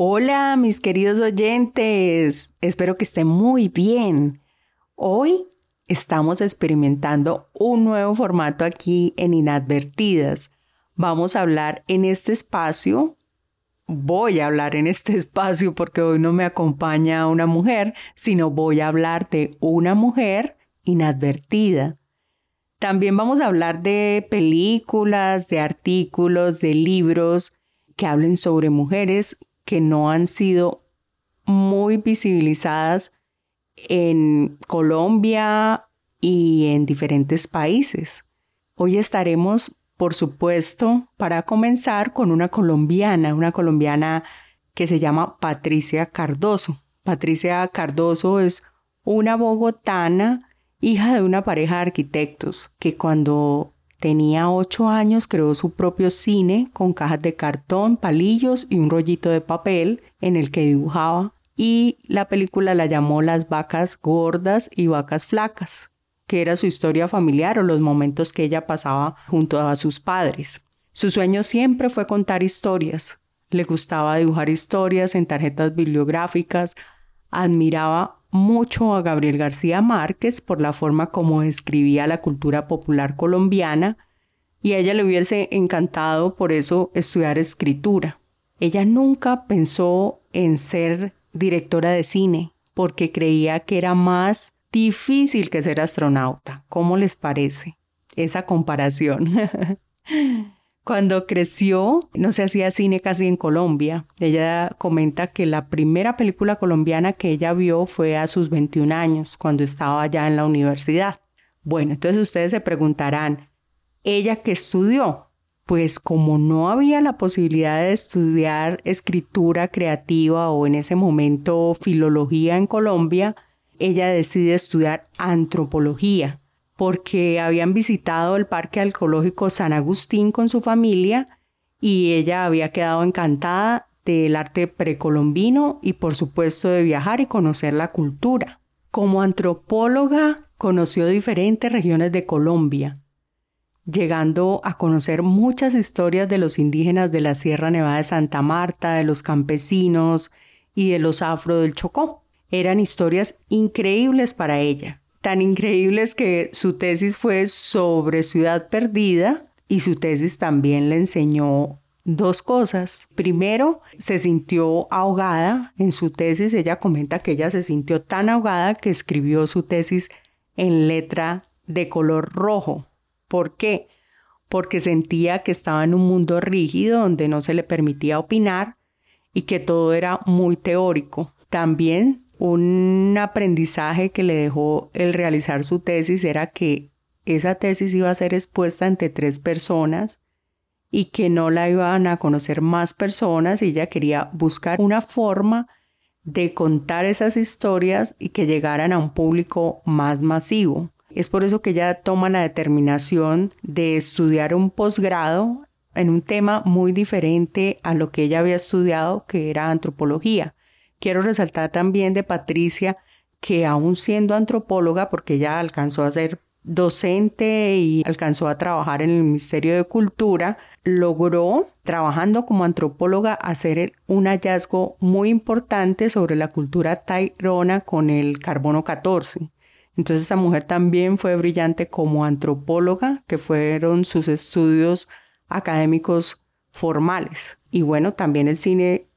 Hola mis queridos oyentes, espero que estén muy bien. Hoy estamos experimentando un nuevo formato aquí en Inadvertidas. Vamos a hablar en este espacio, voy a hablar en este espacio porque hoy no me acompaña una mujer, sino voy a hablar de una mujer inadvertida. También vamos a hablar de películas, de artículos, de libros que hablen sobre mujeres que no han sido muy visibilizadas en Colombia y en diferentes países. Hoy estaremos, por supuesto, para comenzar con una colombiana, una colombiana que se llama Patricia Cardoso. Patricia Cardoso es una bogotana, hija de una pareja de arquitectos, que cuando Tenía ocho años, creó su propio cine con cajas de cartón, palillos y un rollito de papel en el que dibujaba y la película la llamó Las vacas gordas y vacas flacas, que era su historia familiar o los momentos que ella pasaba junto a sus padres. Su sueño siempre fue contar historias. Le gustaba dibujar historias en tarjetas bibliográficas, admiraba mucho a Gabriel García Márquez por la forma como describía la cultura popular colombiana y a ella le hubiese encantado por eso estudiar escritura. Ella nunca pensó en ser directora de cine porque creía que era más difícil que ser astronauta. ¿Cómo les parece esa comparación? Cuando creció, no se hacía cine casi en Colombia. Ella comenta que la primera película colombiana que ella vio fue a sus 21 años, cuando estaba ya en la universidad. Bueno, entonces ustedes se preguntarán, ¿ella qué estudió? Pues como no había la posibilidad de estudiar escritura creativa o en ese momento filología en Colombia, ella decide estudiar antropología porque habían visitado el Parque Arqueológico San Agustín con su familia y ella había quedado encantada del arte precolombino y por supuesto de viajar y conocer la cultura. Como antropóloga conoció diferentes regiones de Colombia, llegando a conocer muchas historias de los indígenas de la Sierra Nevada de Santa Marta, de los campesinos y de los afro del Chocó. Eran historias increíbles para ella tan increíble es que su tesis fue sobre Ciudad Perdida y su tesis también le enseñó dos cosas. Primero, se sintió ahogada en su tesis. Ella comenta que ella se sintió tan ahogada que escribió su tesis en letra de color rojo. ¿Por qué? Porque sentía que estaba en un mundo rígido donde no se le permitía opinar y que todo era muy teórico. También un aprendizaje que le dejó el realizar su tesis era que esa tesis iba a ser expuesta ante tres personas y que no la iban a conocer más personas y ella quería buscar una forma de contar esas historias y que llegaran a un público más masivo. Es por eso que ella toma la determinación de estudiar un posgrado en un tema muy diferente a lo que ella había estudiado, que era antropología. Quiero resaltar también de Patricia que aún siendo antropóloga, porque ella alcanzó a ser docente y alcanzó a trabajar en el Ministerio de Cultura, logró, trabajando como antropóloga, hacer un hallazgo muy importante sobre la cultura tairona con el carbono 14. Entonces esa mujer también fue brillante como antropóloga, que fueron sus estudios académicos formales. Y bueno, también el cine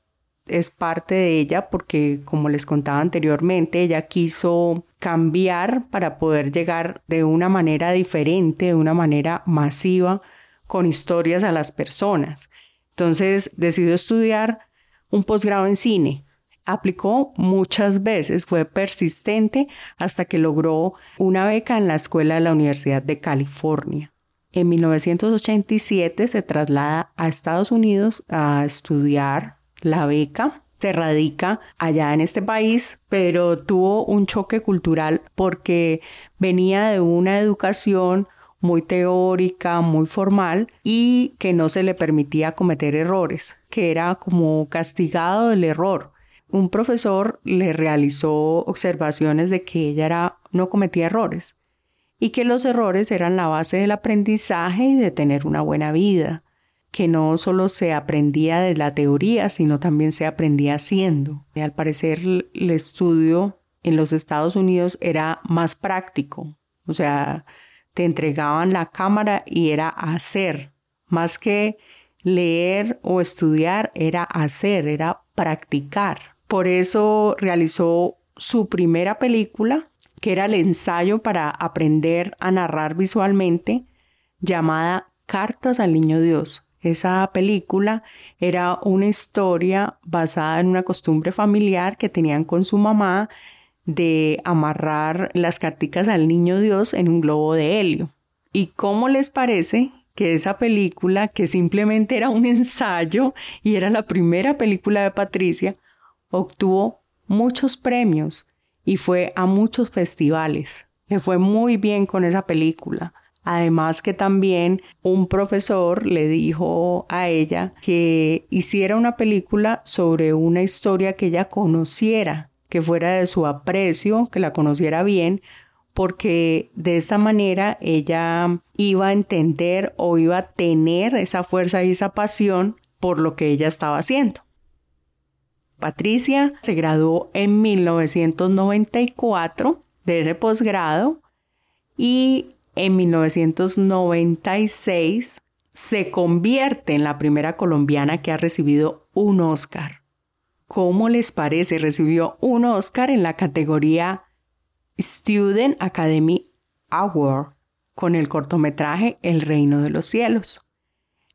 es parte de ella porque, como les contaba anteriormente, ella quiso cambiar para poder llegar de una manera diferente, de una manera masiva, con historias a las personas. Entonces decidió estudiar un posgrado en cine. Aplicó muchas veces, fue persistente hasta que logró una beca en la escuela de la Universidad de California. En 1987 se traslada a Estados Unidos a estudiar la beca. Se radica allá en este país, pero tuvo un choque cultural porque venía de una educación muy teórica, muy formal y que no se le permitía cometer errores, que era como castigado del error. Un profesor le realizó observaciones de que ella no cometía errores y que los errores eran la base del aprendizaje y de tener una buena vida, que no solo se aprendía de la teoría, sino también se aprendía haciendo. Y al parecer el estudio en los Estados Unidos era más práctico, o sea, te entregaban la cámara y era hacer, más que leer o estudiar, era hacer, era practicar. Por eso realizó su primera película, que era el ensayo para aprender a narrar visualmente, llamada Cartas al Niño Dios. Esa película era una historia basada en una costumbre familiar que tenían con su mamá de amarrar las carticas al niño Dios en un globo de helio. ¿Y cómo les parece que esa película, que simplemente era un ensayo y era la primera película de Patricia, obtuvo muchos premios y fue a muchos festivales? Le fue muy bien con esa película. Además que también un profesor le dijo a ella que hiciera una película sobre una historia que ella conociera que fuera de su aprecio, que la conociera bien, porque de esta manera ella iba a entender o iba a tener esa fuerza y esa pasión por lo que ella estaba haciendo. Patricia se graduó en 1994 de ese posgrado y en 1996 se convierte en la primera colombiana que ha recibido un Oscar. ¿Cómo les parece? Recibió un Oscar en la categoría Student Academy Award con el cortometraje El Reino de los Cielos.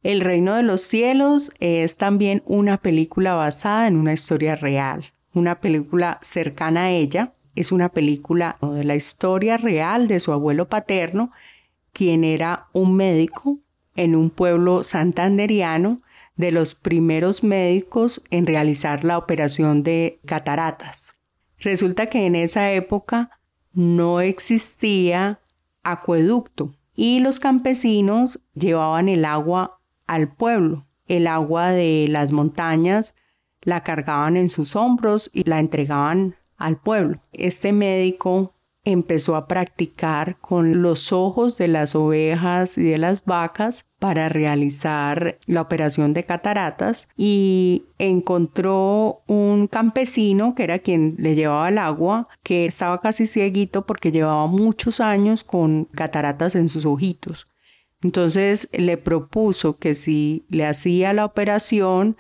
El Reino de los Cielos es también una película basada en una historia real, una película cercana a ella. Es una película de la historia real de su abuelo paterno, quien era un médico en un pueblo santanderiano de los primeros médicos en realizar la operación de cataratas. Resulta que en esa época no existía acueducto y los campesinos llevaban el agua al pueblo. El agua de las montañas la cargaban en sus hombros y la entregaban al pueblo. Este médico empezó a practicar con los ojos de las ovejas y de las vacas para realizar la operación de cataratas y encontró un campesino que era quien le llevaba el agua, que estaba casi cieguito porque llevaba muchos años con cataratas en sus ojitos. Entonces le propuso que si le hacía la operación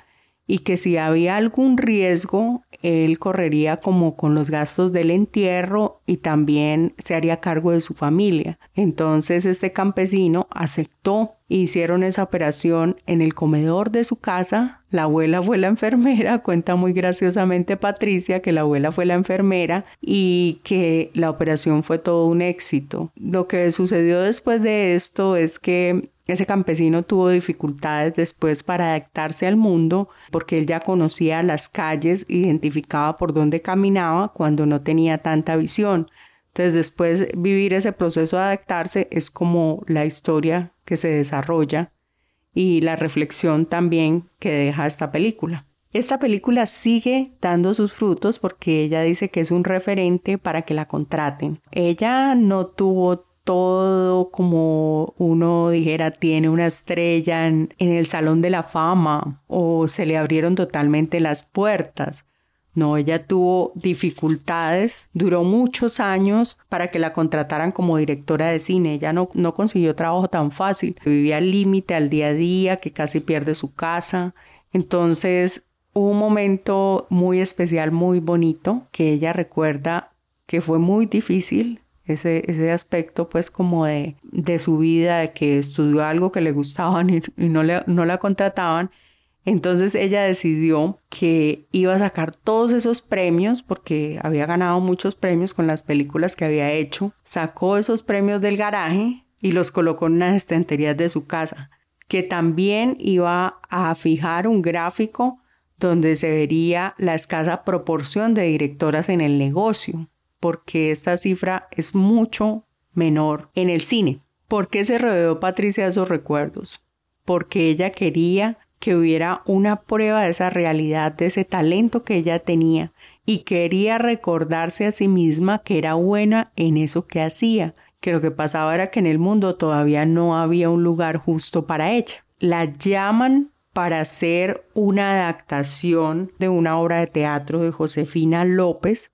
y que si había algún riesgo, él correría como con los gastos del entierro y también se haría cargo de su familia. Entonces este campesino aceptó hicieron esa operación en el comedor de su casa. La abuela fue la enfermera, cuenta muy graciosamente Patricia que la abuela fue la enfermera y que la operación fue todo un éxito. Lo que sucedió después de esto es que ese campesino tuvo dificultades después para adaptarse al mundo porque él ya conocía las calles, identificaba por dónde caminaba cuando no tenía tanta visión. Entonces después vivir ese proceso de adaptarse es como la historia que se desarrolla y la reflexión también que deja esta película. Esta película sigue dando sus frutos porque ella dice que es un referente para que la contraten. Ella no tuvo todo como uno dijera, tiene una estrella en, el Salón de la Fama o se le abrieron totalmente las puertas. No, ella tuvo dificultades, duró muchos años para que la contrataran como directora de cine. Ella no, no consiguió trabajo tan fácil, vivía al límite, al día a día, que casi pierde su casa. Entonces, hubo un momento muy especial, muy bonito, que ella recuerda que fue muy difícil ese, ese aspecto pues como de, de su vida, de que estudió algo que le gustaban y, no, le, no la contrataban. Entonces ella decidió que iba a sacar todos esos premios porque había ganado muchos premios con las películas que había hecho. Sacó esos premios del garaje, y los colocó en unas estanterías de su casa, que también iba a fijar un gráfico donde se vería la escasa proporción de directoras en el negocio, porque esta cifra es mucho menor en el cine. ¿Por qué se rodeó Patricia de esos recuerdos? Porque ella quería que hubiera una prueba de esa realidad, de ese talento que ella tenía, y quería recordarse a sí misma que era buena en eso que hacía, que lo que pasaba era que en el mundo todavía no había un lugar justo para ella. La llaman para hacer una adaptación de una obra de teatro de Josefina López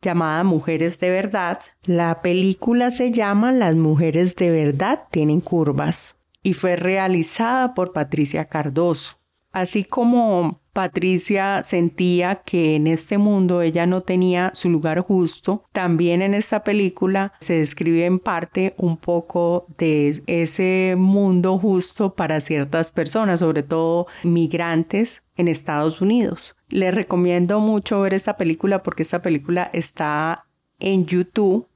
llamada Mujeres de Verdad. La película se llama Las Mujeres de Verdad tienen curvas y fue realizada por Patricia Cardoso. Así como Patricia sentía que en este mundo ella no tenía su lugar justo, también en esta película se describe en parte un poco de ese mundo justo para ciertas personas, sobre todo migrantes en Estados Unidos. Les recomiendo mucho ver esta película porque esta película está en YouTube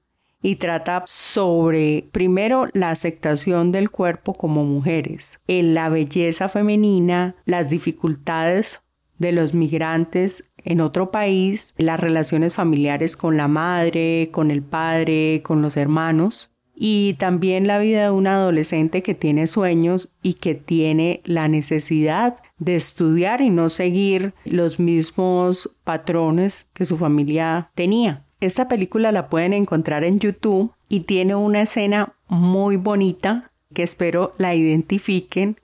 y trata sobre, primero, la aceptación del cuerpo como mujeres, en la belleza femenina, las dificultades de los migrantes en otro país, las relaciones familiares con la madre, con el padre, con los hermanos, y también la vida de un adolescente que tiene sueños y que tiene la necesidad de estudiar y no seguir los mismos patrones que su familia tenía. Esta película la pueden encontrar en YouTube y tiene una escena muy bonita que espero la identifiquen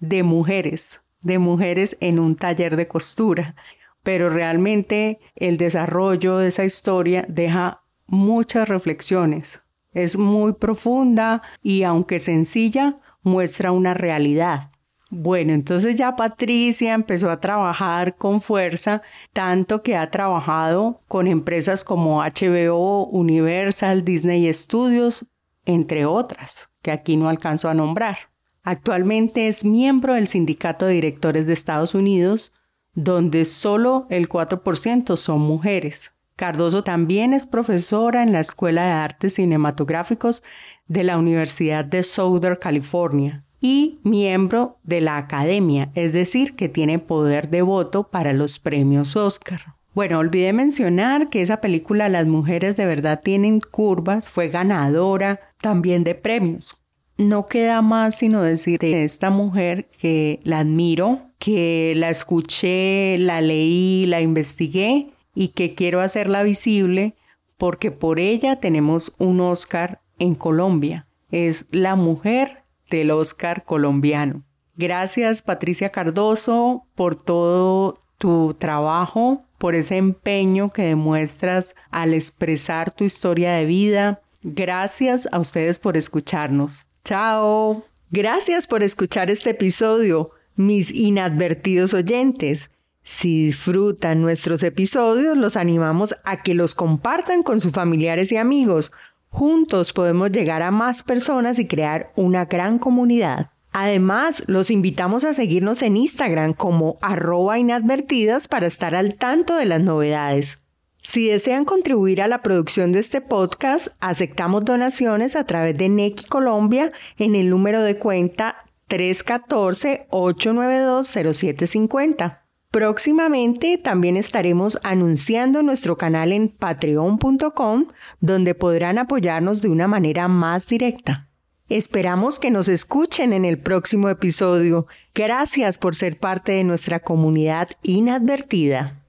de mujeres, de mujeres en un taller de costura. Pero realmente el desarrollo de esa historia deja muchas reflexiones. Es muy profunda y aunque sencilla, muestra una realidad. Bueno, entonces ya Patricia empezó a trabajar con fuerza, tanto que ha trabajado con empresas como HBO, Universal, Disney Studios, entre otras, que aquí no alcanzo a nombrar. Actualmente es miembro del Sindicato de Directores de Estados Unidos, donde solo el 4% son mujeres. Cardoso también es profesora en la Escuela de Artes Cinematográficos de la Universidad de Southern California y miembro de la Academia, es decir, que tiene poder de voto para los premios Oscar. Bueno, olvidé mencionar que esa película Las mujeres de verdad tienen curvas fue ganadora también de premios. No queda más sino decir de esta mujer que la admiro, que la escuché, la leí, la investigué y que quiero hacerla visible porque por ella tenemos un Oscar en Colombia. Es la mujer del Oscar colombiano. Gracias Patricia Cardoso por todo tu trabajo, por ese empeño que demuestras al expresar tu historia de vida. Gracias a ustedes por escucharnos. Chao. Gracias por escuchar este episodio, mis inadvertidos oyentes. Si disfrutan nuestros episodios, los animamos a que los compartan con sus familiares y amigos Juntos podemos llegar a más personas y crear una gran comunidad. Además, los invitamos a seguirnos en Instagram como arroba inadvertidas para estar al tanto de las novedades. Si desean contribuir a la producción de este podcast, aceptamos donaciones a través de Nequi Colombia en el número de cuenta 314-892-0750. Próximamente también estaremos anunciando nuestro canal en patreon.com donde podrán apoyarnos de una manera más directa. Esperamos que nos escuchen en el próximo episodio. Gracias por ser parte de nuestra comunidad inadvertida.